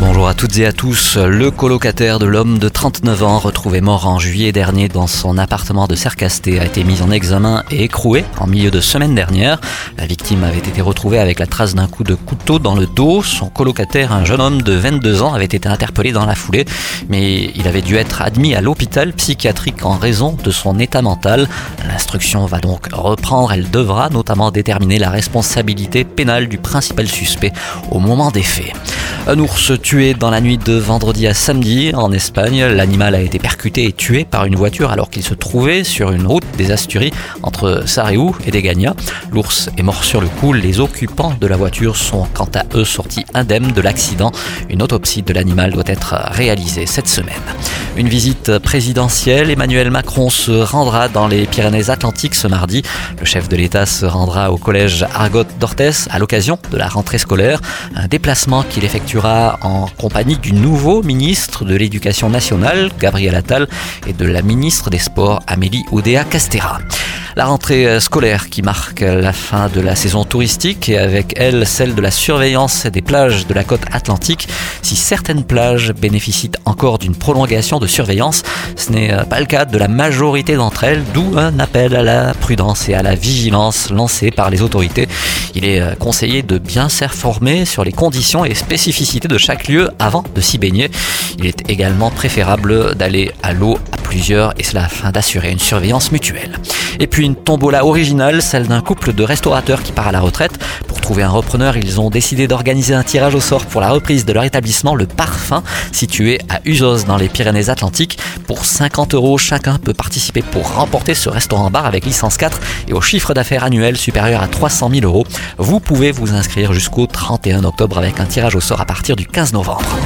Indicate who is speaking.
Speaker 1: Bonjour à toutes et à tous. Le colocataire de l'homme de 39 ans, retrouvé mort en juillet dernier dans son appartement de Sercasté, a été mis en examen et écroué en milieu de semaine dernière. La victime avait été retrouvée avec la trace d'un coup de couteau dans le dos. Son colocataire, un jeune homme de 22 ans, avait été interpellé dans la foulée, mais il avait dû être admis à l'hôpital psychiatrique en raison de son état mental. L'instruction va donc reprendre. Elle devra notamment déterminer la responsabilité pénale du principal suspect au moment des faits. Un ours tué dans la nuit de vendredi à samedi en Espagne. L'animal a été percuté et tué par une voiture alors qu'il se trouvait sur une route des Asturies entre Sarriou et Degania. L'ours est mort sur le coup. Les occupants de la voiture sont quant à eux sortis indemnes de l'accident. Une autopsie de l'animal doit être réalisée cette semaine. Une visite présidentielle. Emmanuel Macron se rendra dans les Pyrénées-Atlantiques ce mardi. Le chef de l'État se rendra au collège Argot d'Orthez à l'occasion de la rentrée scolaire. Un déplacement qu'il effectuera en compagnie du nouveau ministre de l'Éducation nationale, Gabriel Attal, et de la ministre des Sports, Amélie Oudéa Castera. La rentrée scolaire qui marque la fin de la saison touristique et avec elle celle de la surveillance des plages de la côte atlantique. Si certaines plages bénéficient encore d'une prolongation de surveillance, ce n'est pas le cas de la majorité d'entre elles, d'où un appel à la prudence et à la vigilance lancé par les autorités. Il est conseillé de bien s'informer sur les conditions et spécificités de chaque lieu avant de s'y baigner. Il est également préférable d'aller à l'eau et cela afin d'assurer une surveillance mutuelle. Et puis une tombola originale, celle d'un couple de restaurateurs qui part à la retraite. Pour trouver un repreneur, ils ont décidé d'organiser un tirage au sort pour la reprise de leur établissement, le Parfum, situé à Uzos dans les Pyrénées-Atlantiques. Pour 50 euros, chacun peut participer pour remporter ce restaurant-bar avec licence 4 et au chiffre d'affaires annuel supérieur à 300 000 euros. Vous pouvez vous inscrire jusqu'au 31 octobre avec un tirage au sort à partir du 15 novembre.